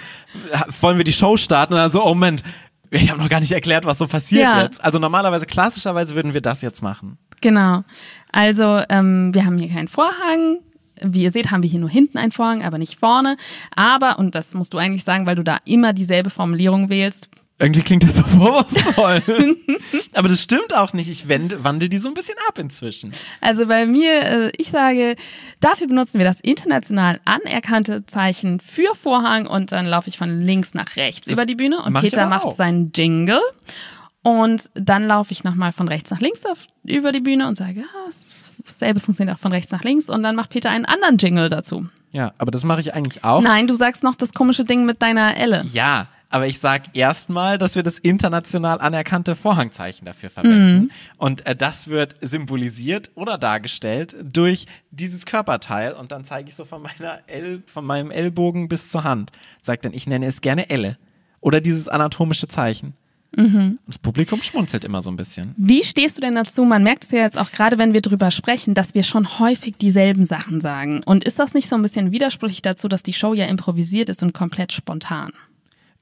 wollen wir die Show starten und dann so, oh Moment, ich habe noch gar nicht erklärt, was so passiert Ja. jetzt. Also normalerweise, klassischerweise würden wir das jetzt machen. Genau. Also, ähm, wir haben hier keinen Vorhang. Wie ihr seht, haben wir hier nur hinten einen Vorhang, aber nicht vorne. Aber, und das musst du eigentlich sagen, weil du da immer dieselbe Formulierung wählst. Irgendwie klingt das so vorwurfsvoll. aber das stimmt auch nicht. Ich wende, wandel die so ein bisschen ab inzwischen. Also bei mir, äh, ich sage, dafür benutzen wir das international anerkannte Zeichen für Vorhang und dann laufe ich von links nach rechts Das über die Bühne und mach Peter macht auch. seinen Jingle und dann laufe ich nochmal von rechts nach links auf, über die Bühne und sage, ah, dasselbe funktioniert auch von rechts nach links und dann macht Peter einen anderen Jingle dazu. Ja, aber das mache ich eigentlich auch. Nein, du sagst noch das komische Ding mit deiner Elle. Ja, aber ich sage erstmal, dass wir das international anerkannte Vorhangzeichen dafür verwenden. Und äh, das wird symbolisiert oder dargestellt durch dieses Körperteil. Und dann zeige ich so von, meiner El von meinem Ellbogen bis zur Hand. Sag dann, ich nenne es gerne Elle. Oder dieses anatomische Zeichen. Und das Publikum schmunzelt immer so ein bisschen. Wie stehst du denn dazu? Man merkt es ja jetzt auch gerade, wenn wir drüber sprechen, dass wir schon häufig dieselben Sachen sagen. Und ist das nicht so ein bisschen widersprüchlich dazu, dass die Show ja improvisiert ist und komplett spontan?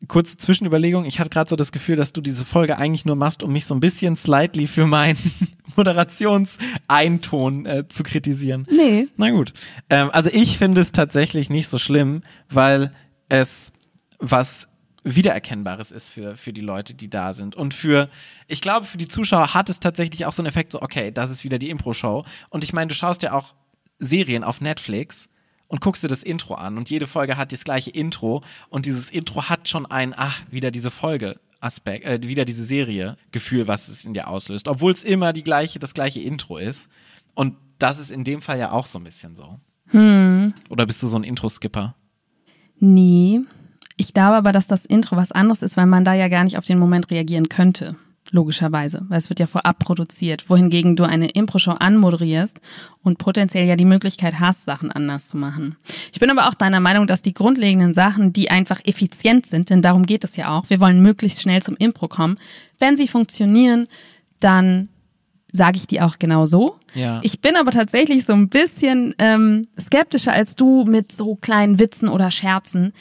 Kurze Zwischenüberlegung, ich hatte gerade so das Gefühl, dass du diese Folge eigentlich nur machst, um mich so ein bisschen slightly für meinen Moderationseeinton äh, zu kritisieren. Nee. Na gut. Ähm, also ich finde es tatsächlich nicht so schlimm, weil es was Wiedererkennbares ist für, für die Leute, die da sind. Und für, ich glaube, für die Zuschauer hat es tatsächlich auch so einen Effekt, so, okay, das ist wieder die Impro-Show. Und ich meine, du schaust ja auch Serien auf Netflix und guckst dir das Intro an und jede Folge hat das gleiche Intro und dieses Intro hat schon ein, ach, wieder diese Folge. Aspekt, äh, wieder diese Serie, Gefühl, was es in dir auslöst, obwohl es immer die gleiche, das gleiche Intro ist. Und das ist in dem Fall ja auch so ein bisschen so. Hm. Oder bist du so ein Intro-Skipper? Nee. Ich glaube aber, dass das Intro was anderes ist, weil man da ja gar nicht auf den Moment reagieren könnte. Logischerweise, weil es wird ja vorab produziert. Wohingegen du eine Impro-Show anmoderierst und potenziell ja die Möglichkeit hast, Sachen anders zu machen. Ich bin aber auch deiner Meinung, dass die grundlegenden Sachen, die einfach effizient sind, denn darum geht es ja auch, wir wollen möglichst schnell zum Impro kommen. Wenn sie funktionieren, dann sage ich die auch genau so. Ja. Ich bin aber tatsächlich so ein bisschen ähm, skeptischer als du mit so kleinen Witzen oder Scherzen.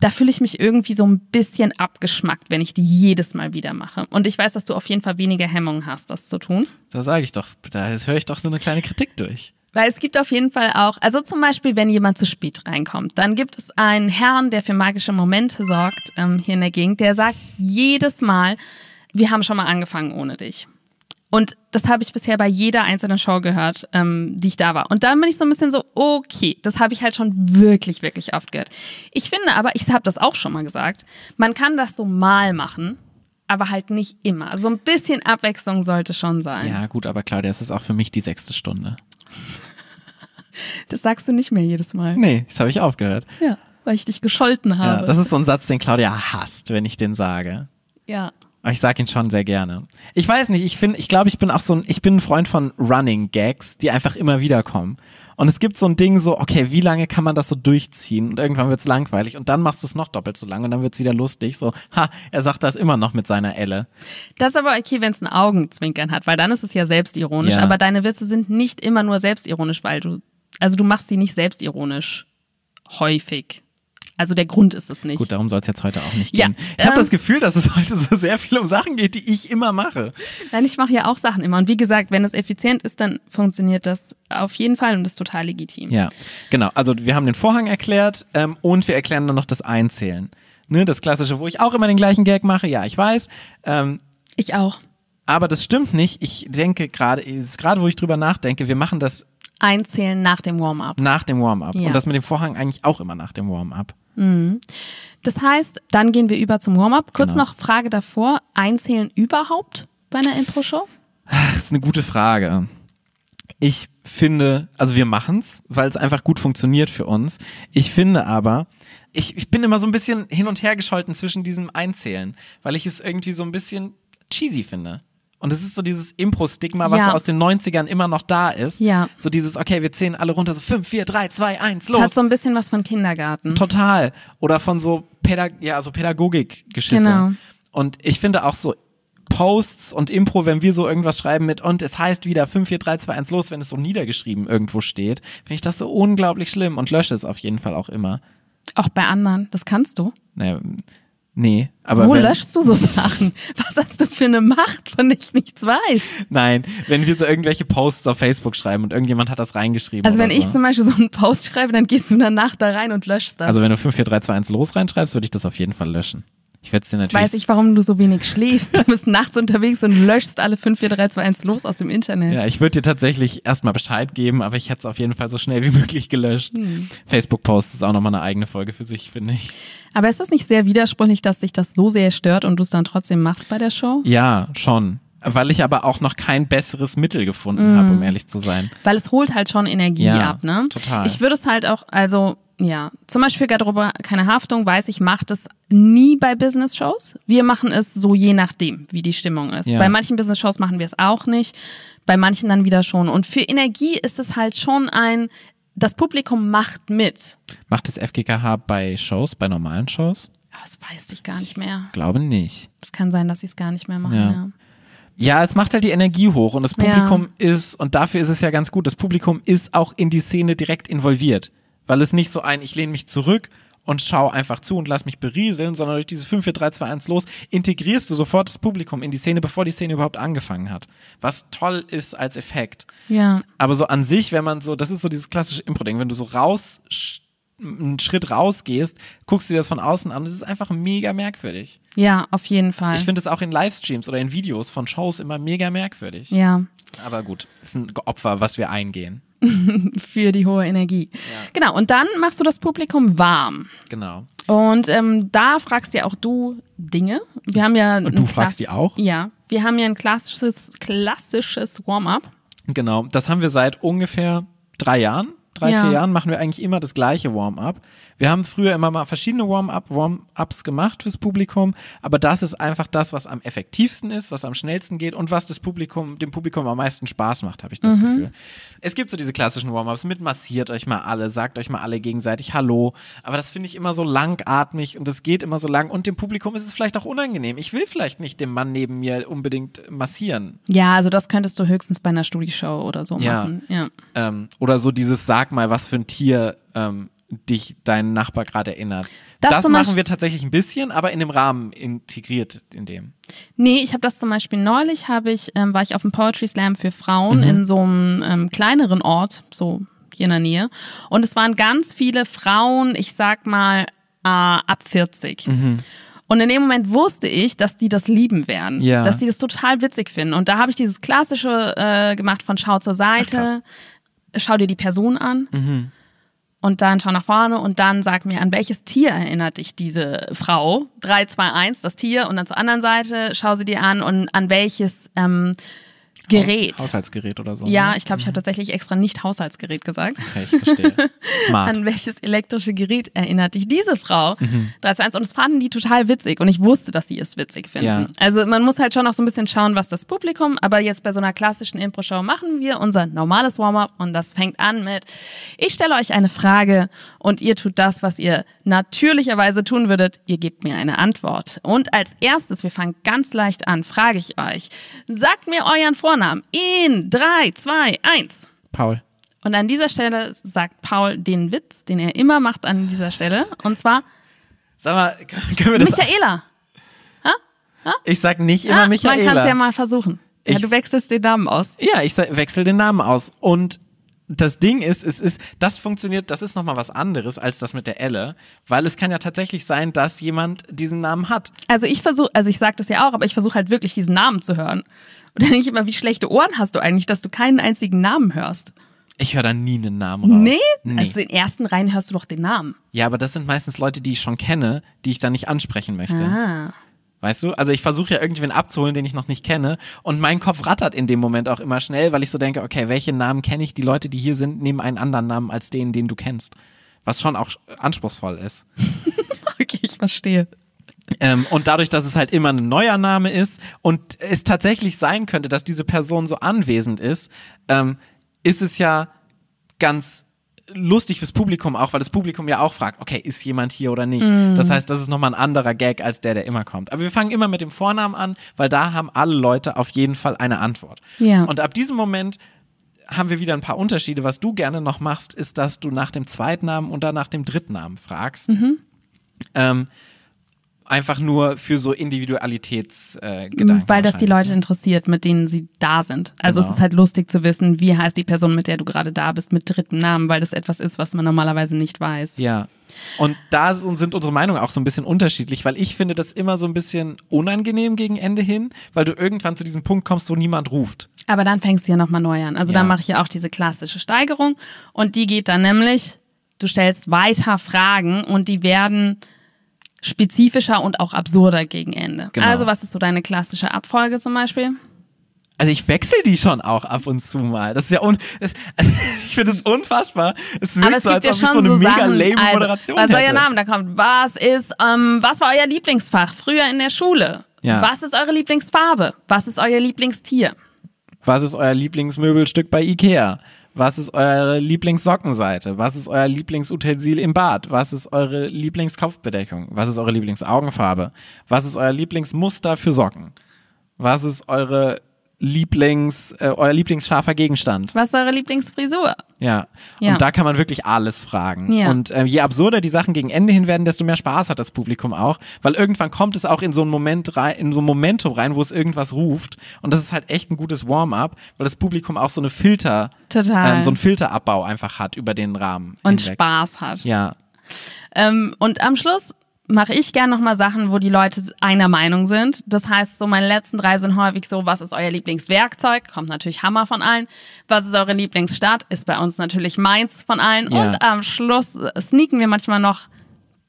Da fühle ich mich irgendwie so ein bisschen abgeschmackt, wenn ich die jedes Mal wieder mache. Und ich weiß, dass du auf jeden Fall weniger Hemmungen hast, das zu tun. Da sage ich doch, da höre ich doch so eine kleine Kritik durch. Weil es gibt auf jeden Fall auch, also zum Beispiel, wenn jemand zu spät reinkommt, dann gibt es einen Herrn, der für magische Momente sorgt ähm, hier in der Gegend, der sagt jedes Mal, wir haben schon mal angefangen ohne dich. Und das habe ich bisher bei jeder einzelnen Show gehört, ähm, die ich da war. Und dann bin ich so ein bisschen so, okay, das habe ich halt schon wirklich, wirklich oft gehört. Ich finde aber, ich habe das auch schon mal gesagt, man kann das so mal machen, aber halt nicht immer. So ein bisschen Abwechslung sollte schon sein. Ja, gut, aber Claudia, es ist auch für mich die sechste Stunde. Das sagst du nicht mehr jedes Mal. Nee, das habe ich aufgehört. Ja, weil ich dich gescholten habe. Ja, das ist so ein Satz, den Claudia hasst, wenn ich den sage. ja. Aber ich sage ihn schon sehr gerne. Ich weiß nicht, ich finde, ich glaube, ich bin auch so ein, ich bin ein Freund von Running Gags, die einfach immer wieder kommen. Und es gibt so ein Ding so, okay, wie lange kann man das so durchziehen? Und irgendwann wird's langweilig und dann machst du es noch doppelt so lang und dann wird's wieder lustig. So, ha, er sagt das immer noch mit seiner Elle. Das ist aber okay, wenn es ein Augenzwinkern hat, weil dann ist es ja selbstironisch. Ja. Aber deine Witze sind nicht immer nur selbstironisch, weil du, also du machst sie nicht selbstironisch. Häufig. Also der Grund ist es nicht. Gut, darum soll es jetzt heute auch nicht Ja, gehen. Ich habe ähm, das Gefühl, dass es heute so sehr viel um Sachen geht, die ich immer mache. Nein, ich mache ja auch Sachen immer. Und wie gesagt, wenn es effizient ist, dann funktioniert das auf jeden Fall und ist total legitim. Ja, genau. Also wir haben den Vorhang erklärt ähm, und wir erklären dann noch das Einzählen. Ne, das klassische, wo ich auch immer den gleichen Gag mache. Ja, ich weiß. Ähm, Ich auch. aber das stimmt nicht. Ich denke gerade, gerade wo ich drüber nachdenke, wir machen das Einzählen nach dem Warm-up. nach dem Warm-up. Ja. Und das mit dem Vorhang eigentlich auch immer nach dem Warm-up. Das heißt, dann gehen wir über zum Warm-up. Kurz Genau. noch Frage davor. Einzählen überhaupt bei einer Intro-Show? Das ist eine gute Frage. Ich finde, also wir machen's, weil es einfach gut funktioniert für uns. Ich finde aber, ich, ich bin immer so ein bisschen hin und her gescholten zwischen diesem Einzählen, weil ich es irgendwie so ein bisschen cheesy finde. Und es ist so dieses Impro-Stigma, was Ja. aus den 90ern immer noch da ist. Ja. So dieses, okay, wir zählen alle runter, so 5, 4, 3, 2, 1, Das los. hat so ein bisschen was von Kindergarten. Total. Oder von so, Pädag ja, so Pädagogik-Geschisse. Genau. Und ich finde auch so Posts und Impro, wenn wir so irgendwas schreiben mit und es heißt wieder 5, 4, 3, 2, 1 los, wenn es so niedergeschrieben irgendwo steht, finde ich das so unglaublich schlimm und lösche es auf jeden Fall auch immer. Auch bei anderen. Das kannst du. Naja, nee, aber Wo wenn, löschst du so Sachen? Was hast du für eine Macht, von der ich nichts weiß? Nein, wenn wir so irgendwelche Posts auf Facebook schreiben und irgendjemand hat das reingeschrieben. Also wenn oder ich so. zum Beispiel so einen Post schreibe, dann gehst du danach da rein und löschst das. Also wenn du 5, 4, 3, 2, 1 los reinschreibst, würde ich das auf jeden Fall löschen. Ich werde es dir Jetzt natürlich weiß ich, warum du so wenig schläfst. Du bist nachts unterwegs und löschst alle 5, 4, 3, 2, 1 los aus dem Internet. Ja, ich würde dir tatsächlich erstmal Bescheid geben, aber ich hätte es auf jeden Fall so schnell wie möglich gelöscht. Hm. Facebook-Post ist auch nochmal eine eigene Folge für sich, finde ich. Aber ist das nicht sehr widersprüchlich, dass dich das so sehr stört und du es dann trotzdem machst bei der Show? Ja, schon. Weil ich aber auch noch kein besseres Mittel gefunden habe, um ehrlich zu sein. Weil es holt halt schon Energie Ja, ab, ne? total. Ich würde es halt auch, also ja, zum Beispiel Garderobe keine Haftung, weiß ich, macht es nie bei Business-Shows. Wir machen es so je nachdem, wie die Stimmung ist. Ja. Bei manchen Business-Shows machen wir es auch nicht, bei manchen dann wieder schon. Und für Energie ist es halt schon ein, das Publikum macht mit. Macht das FGKH bei Shows, bei normalen Shows? Das weiß ich gar nicht mehr. Glaube nicht. Es kann sein, dass sie es gar nicht mehr machen. Ja. Ja. Ja, es macht halt die Energie hoch und das Ja. Publikum ist, und dafür ist es ja ganz gut, das Publikum ist auch in die Szene direkt involviert. Weil es nicht so ein, ich lehne mich zurück und schau einfach zu und lass mich berieseln, sondern durch diese 5, 4, 3, 2, 1 los, integrierst du sofort das Publikum in die Szene, bevor die Szene überhaupt angefangen hat. Was toll ist als Effekt. ja. Aber so an sich, wenn man so, das ist so dieses klassische Impro-Ding, wenn du so raus, einen Schritt rausgehst, guckst du dir das von außen an, das ist einfach mega merkwürdig. Ja, auf jeden Fall. Ich finde es auch in Livestreams oder in Videos von Shows immer mega merkwürdig. ja. Aber gut, ist ein Opfer, was wir eingehen. Für die hohe Energie. Genau. Und dann machst du das Publikum warm. Genau. Und ähm, da fragst ja auch du Dinge. Wir haben ja. Und du fragst die auch? Ja. Wir haben ja ein klassisches, klassisches Warm-up. Genau. Das haben wir seit ungefähr drei Jahren. Drei, Ja. vier Jahren machen wir eigentlich immer das gleiche Warm-up. Wir haben früher immer mal verschiedene Warm-up, Warm-ups gemacht fürs Publikum, aber das ist einfach das, was am effektivsten ist, was am schnellsten geht und was das Publikum, dem Publikum am meisten Spaß macht, habe ich das Gefühl. Es gibt so diese klassischen Warm-ups mit massiert euch mal alle, sagt euch mal alle gegenseitig Hallo, aber das finde ich immer so langatmig und das geht immer so lang und dem Publikum ist es vielleicht auch unangenehm. Ich will vielleicht nicht dem Mann neben mir unbedingt massieren. Ja, also das könntest du höchstens bei einer Studioshow oder so Ja. machen. Ja. Ähm, oder so dieses Sag mal, was für ein Tier ähm, dich dein Nachbar gerade erinnert. Das Das, machen wir tatsächlich ein bisschen, aber in dem Rahmen integriert in dem. Nee, ich habe das zum Beispiel neulich, habe ich, ähm, war ich auf dem Poetry Slam für Frauen Mhm. in so einem ähm, kleineren Ort, so hier in der Nähe. Und es waren ganz viele Frauen, ich sag mal, äh, ab 40. Mhm. Und in dem Moment wusste ich, dass die das lieben werden, Ja. dass die das total witzig finden. Und da habe ich dieses klassische äh, gemacht von Schau zur Seite, schau dir die Person an Mhm. und dann schau nach vorne und dann sag mir, an welches Tier erinnert dich diese Frau? 3, 2, 1, das Tier und dann zur anderen Seite, schau sie dir an und an welches ähm, Gerät. Haushaltsgerät oder so. Ja, ne? ich glaube, ich habe tatsächlich extra nicht Haushaltsgerät gesagt. Okay, ich verstehe. Smart. An welches elektrische Gerät erinnert dich diese Frau? Mhm. 3, 2, 1. Und das fanden die total witzig und ich wusste, dass sie es witzig finden. Ja. Also man muss halt schon auch so ein bisschen schauen, was das Publikum, aber jetzt bei so einer klassischen Impro-Show machen wir unser normales Warm-up und das fängt an mit, ich stelle euch eine Frage und ihr tut das, was ihr natürlicherweise tun würdet, ihr gebt mir eine Antwort. Und als erstes, wir fangen ganz leicht an, frage ich euch, sagt mir euren Vornamen in 3, 2, 1. Paul. Und an dieser Stelle sagt Paul den Witz, den er immer macht an dieser Stelle. Und zwar Sag mal, können wir das. Michaela. Ich sag nicht immer Ah, Man Michaela. kann es ja mal versuchen. Ja, du wechselst den Namen aus. Ja, ich wechsle den Namen aus. Und das Ding ist, es ist, das funktioniert, das ist nochmal was anderes als das mit der Elle, weil es kann ja tatsächlich sein, dass jemand diesen Namen hat. Also ich versuche, also ich sage das ja auch, aber ich versuche halt wirklich diesen Namen zu hören. Und dann denke ich immer, wie schlechte Ohren hast du eigentlich, dass du keinen einzigen Namen hörst? Ich höre da nie einen Namen raus. Nee? nee. Also in den ersten Reihen hörst du doch den Namen. ja, aber das sind meistens Leute, die ich schon kenne, die ich dann nicht ansprechen möchte. Ah. Weißt du? Also ich versuche ja irgendwen abzuholen, den ich noch nicht kenne. Und mein Kopf rattert in dem Moment auch immer schnell, weil ich so denke, okay, welche Namen kenne ich? Die Leute, die hier sind, nehmen einen anderen Namen als den, den du kennst. Was schon auch anspruchsvoll ist. Okay, ich verstehe. Ähm, und dadurch, dass es halt immer ein neuer Name ist und es tatsächlich sein könnte, dass diese Person so anwesend ist, ähm, ist es ja ganz lustig fürs Publikum auch, weil das Publikum ja auch fragt, okay, ist jemand hier oder nicht? Das heißt, das ist nochmal ein anderer Gag als der, der immer kommt. Aber wir fangen immer mit dem Vornamen an, weil da haben alle Leute auf jeden Fall eine Antwort. Ja. Und ab diesem Moment haben wir wieder ein paar Unterschiede. Was du gerne noch machst, ist, dass du nach dem Zweitnamen und dann nach dem Drittnamen fragst. Ähm, einfach nur für so Individualitätsgedanken. Äh, Weil das die Leute interessiert, mit denen sie da sind. Also Genau. es ist halt lustig zu wissen, wie heißt die Person, mit der du gerade da bist, mit dritten Namen, weil das etwas ist, was man normalerweise nicht weiß. Ja. Und da sind unsere Meinungen auch so ein bisschen unterschiedlich, weil ich finde das immer so ein bisschen unangenehm gegen Ende hin, weil du irgendwann zu diesem Punkt kommst, wo niemand ruft. Aber dann fängst du ja nochmal neu an. Also Ja. dann mache ich ja auch diese klassische Steigerung und die geht dann nämlich, du stellst weiter Fragen und die werden spezifischer und auch absurder gegen Ende. Genau. Also was ist so deine klassische Abfolge zum Beispiel? Also ich wechsle die schon auch ab und zu mal. Das ist ja un das, also ich finde es unfassbar. Es wirkt Aber es so, gibt als ja ob ich schon so eine so mega Sachen, lame also, Moderation was euer hätte. Name da kommt. Was ist, ähm, was war euer Lieblingsfach früher in der Schule? Ja. Was ist eure Lieblingsfarbe? Was ist euer Lieblingstier? Was ist euer Lieblingsmöbelstück bei Ikea? Was ist eure Lieblingssockenseite? Was ist euer Lieblingsutensil im Bad? Was ist eure Lieblingskopfbedeckung? Was ist eure Lieblingsaugenfarbe? Was ist euer Lieblingsmuster für Socken? Was ist eure Lieblings, äh, euer Lieblingsscharfer Gegenstand? Was ist eure Lieblingsfrisur? Ja. Ja. Und da kann man wirklich alles fragen. Ja. Und äh, je absurder die Sachen gegen Ende hin werden, desto mehr Spaß hat das Publikum auch, weil irgendwann kommt es auch in so einen Moment rein, in so ein Momentum rein, wo es irgendwas ruft. Und das ist halt echt ein gutes Warm-up, weil das Publikum auch so eine Filter, ähm, so einen Filterabbau einfach hat über den Rahmen. und hinweg. Spaß hat. Ja. Ähm, und am Schluss mache ich gerne nochmal Sachen, wo die Leute einer Meinung sind. Das heißt, so meine letzten drei sind häufig so, was ist euer Lieblingswerkzeug? Kommt natürlich Hammer von allen. Was ist eure Lieblingsstadt? Ist bei uns natürlich Mainz von allen. Ja. Und am Schluss sneaken wir manchmal noch,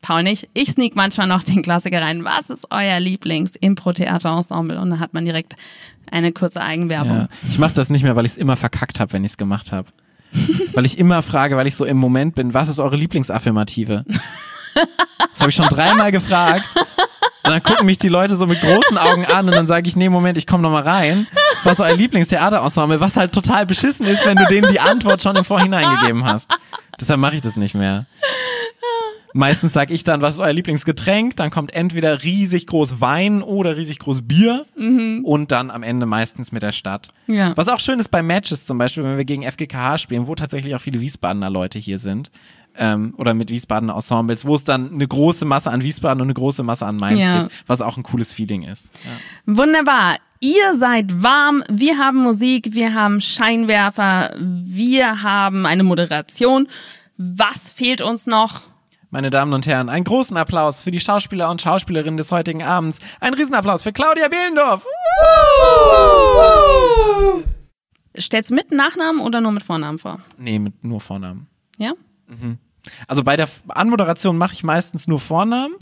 Paul nicht, ich sneak manchmal noch den Klassiker rein. Was ist euer Lieblings-Impro-Theater-Ensemble? Und da hat man direkt eine kurze Eigenwerbung. ja. Ich mache das nicht mehr, weil ich es immer verkackt habe, wenn ich es gemacht habe. weil ich immer frage, weil ich so im Moment bin, was ist eure Lieblingsaffirmative? Das habe ich schon dreimal gefragt. Und dann gucken mich die Leute so mit großen Augen an und dann sage ich, nee, Moment, ich komme noch mal rein. Was ist euer Lieblingstheaterensemble? Was halt total beschissen ist, wenn du denen die Antwort schon im Vorhinein gegeben hast. Deshalb mache ich das nicht mehr. Meistens sage ich dann, was ist euer Lieblingsgetränk? Dann kommt entweder riesig groß Wein oder riesig groß Bier und dann am Ende meistens mit der Stadt. Ja. Was auch schön ist bei Matches zum Beispiel, wenn wir gegen FGKH spielen, wo tatsächlich auch viele Wiesbadener Leute hier sind. Ähm, oder mit Wiesbadener Ensembles, wo es dann eine große Masse an Wiesbaden und eine große Masse an Mainz Ja. gibt, was auch ein cooles Feeling ist. Ja. Wunderbar. Ihr seid warm, wir haben Musik, wir haben Scheinwerfer, wir haben eine Moderation. Was fehlt uns noch? Meine Damen und Herren, einen großen Applaus für die Schauspieler und Schauspielerinnen des heutigen Abends. Ein Riesenapplaus für Claudia Behlendorf. Stellst du mit Nachnamen oder nur mit Vornamen vor? Nee, mit nur Vornamen. Ja? Also bei der Anmoderation mache ich meistens nur Vornamen.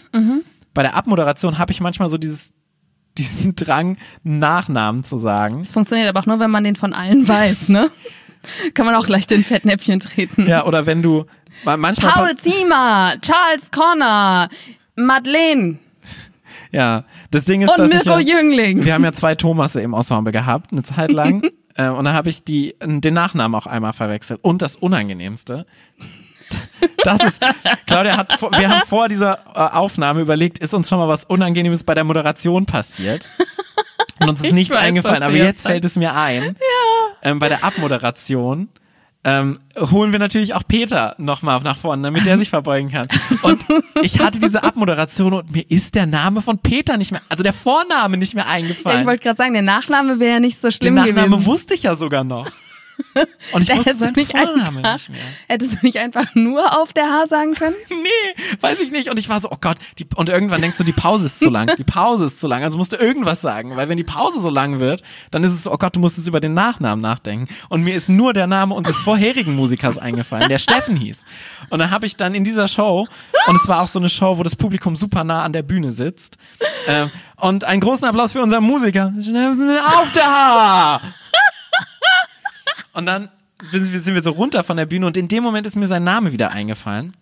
Bei der Abmoderation habe ich manchmal so dieses, diesen Drang, Nachnamen zu sagen. Es funktioniert aber auch nur, wenn man den von allen weiß, ne? Kann man auch leicht in Fettnäpfchen treten. Ja, oder wenn du manchmal Paul Ziemer, Charles Connor, Madeleine ja, das Ding ist, und dass ich Mirko ja, Jüngling. wir haben ja zwei Thomasse im Ensemble gehabt, eine Zeit lang. äh, und da habe ich die, den Nachnamen auch einmal verwechselt. Und das Unangenehmste, das ist, Claudia hat, wir haben vor dieser äh, Aufnahme überlegt, ist uns schon mal was Unangenehmes bei der Moderation passiert? Und uns ist Ich nichts weiß, eingefallen, aber jetzt fällt es mir ein. Ähm, bei der Abmoderation ähm, holen wir natürlich auch Peter nochmal nach vorne, damit der sich verbeugen kann. Und ich hatte diese Abmoderation und mir ist der Name von Peter nicht mehr, also der Vorname nicht mehr Ja, ich eingefallen. wollte gerade sagen, der Nachname wäre ja nicht so schlimm Nachname gewesen. wusste ich ja sogar noch. Und ich wusste seinen nicht Vornamen einfach- nicht mehr. Hättest du nicht einfach nur auf der H sagen können? Nee, weiß ich nicht. Und ich war so, oh Gott, die, und irgendwann denkst du, die Pause ist zu lang. Die Pause ist zu lang. Also musst du irgendwas sagen. Weil wenn die Pause so lang wird, dann ist es so, oh Gott, du musst jetzt über den Nachnamen nachdenken. Und mir ist nur der Name unseres vorherigen Musikers eingefallen, der Steffen hieß. Und dann habe ich dann in dieser Show, und es war auch so eine Show, wo das Publikum super nah an der Bühne sitzt. Ähm, und einen großen Applaus für unseren Musiker. Auf der H! Und dann sind wir, so runter von der Bühne und in dem Moment ist mir sein Name wieder eingefallen.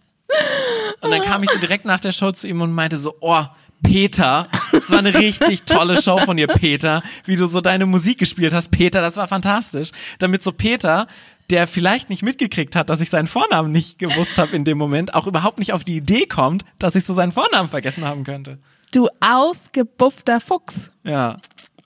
Und dann kam ich so direkt nach der Show zu ihm und meinte so, oh, Peter, das war eine richtig tolle Show von dir, Peter, wie du so deine Musik gespielt hast, Peter, das war fantastisch. Damit so Peter, der vielleicht nicht mitgekriegt hat, dass ich seinen Vornamen nicht gewusst habe in dem Moment, auch überhaupt nicht auf die Idee kommt, dass ich so seinen Vornamen vergessen haben könnte. Du ausgebuffter Fuchs. Ja,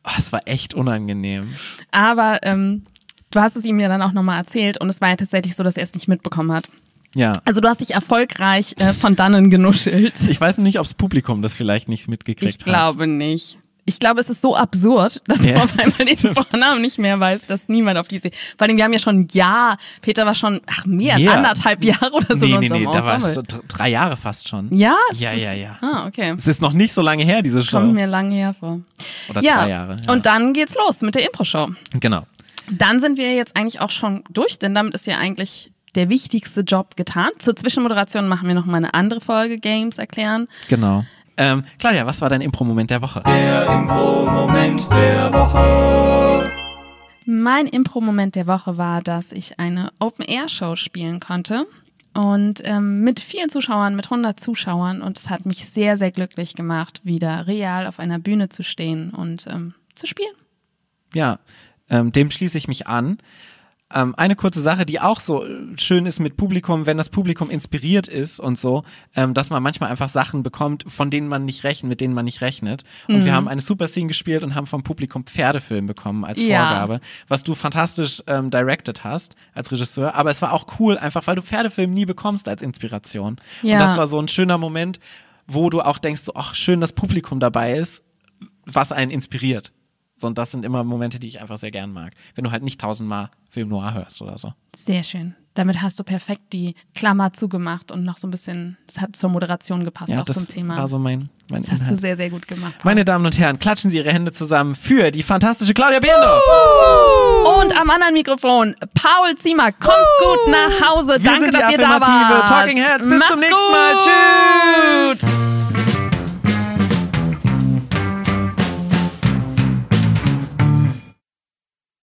oh, es war echt unangenehm. Aber ähm, du hast es ihm ja dann auch nochmal erzählt und es war ja tatsächlich so, dass er es nicht mitbekommen hat. Ja. Also du hast dich erfolgreich äh, von dannen genuschelt. Ich weiß nur nicht, ob das Publikum das vielleicht nicht mitgekriegt Ich hat. glaube nicht. Ich glaube, es ist so absurd, dass Ja, man auf einmal den. Vornamen nicht mehr weiß, dass niemand auf die Idee. Vor allem, wir haben ja schon ein Jahr, Peter war schon, ach mehr, Mehr. anderthalb Jahre oder so Nee, in nee, unserem nee, da war es so dr- drei Jahre fast schon. Ja? Ja, ja, ja. Ah, okay. Es ist noch nicht so lange her, diese Show. Kommt mir lange her vor. Oder ja. zwei Jahre. Ja. Und dann geht's los mit der Impro-Show. genau. Dann sind wir jetzt eigentlich auch schon durch, denn damit ist ja eigentlich der wichtigste Job getan. Zur Zwischenmoderation machen wir noch mal eine andere Folge Games erklären. Genau. Ähm, Claudia, was war dein Impro-Moment der Woche? Der Info-Moment der Woche. Mein Impro-Moment der Woche war, dass ich eine Open-Air-Show spielen konnte. Und ähm, mit vielen Zuschauern, mit 100 Zuschauern. Und es hat mich sehr, sehr glücklich gemacht, wieder real auf einer Bühne zu stehen und ähm, zu spielen. Ja, ähm, dem schließe ich mich an. ähm, eine kurze Sache, die auch so äh, schön ist mit Publikum, wenn das Publikum inspiriert ist und so, ähm, dass man manchmal einfach Sachen bekommt, von denen man nicht rechnet, mit denen man nicht rechnet. Und Mhm. wir haben eine Super Scene gespielt und haben vom Publikum Pferdefilm bekommen als Ja. Vorgabe, was du fantastisch ähm, directed hast als Regisseur. Aber es war auch cool, einfach weil du Pferdefilm nie bekommst als Inspiration. Ja. Und das war so ein schöner Moment, wo du auch denkst, so, ach, schön, dass Publikum dabei ist, was einen inspiriert. So, und das sind immer Momente, die ich einfach sehr gern mag. Wenn du halt nicht tausendmal Film Noir hörst oder so. Sehr schön. Damit hast du perfekt die Klammer zugemacht und noch so ein bisschen, es hat zur Moderation gepasst, Ja, auch das zum Thema. war so mein, mein das hast du Inhalt. sehr, sehr gut gemacht. Paul. Meine Damen und Herren, klatschen Sie Ihre Hände zusammen für die fantastische Claudia Behrendorf. Und am anderen Mikrofon, Paul Ziemer, kommt gut nach Hause. Wir Danke, dass ihr da wart. Talking Heads. Bis Macht's zum nächsten Mal. gut. Tschüss.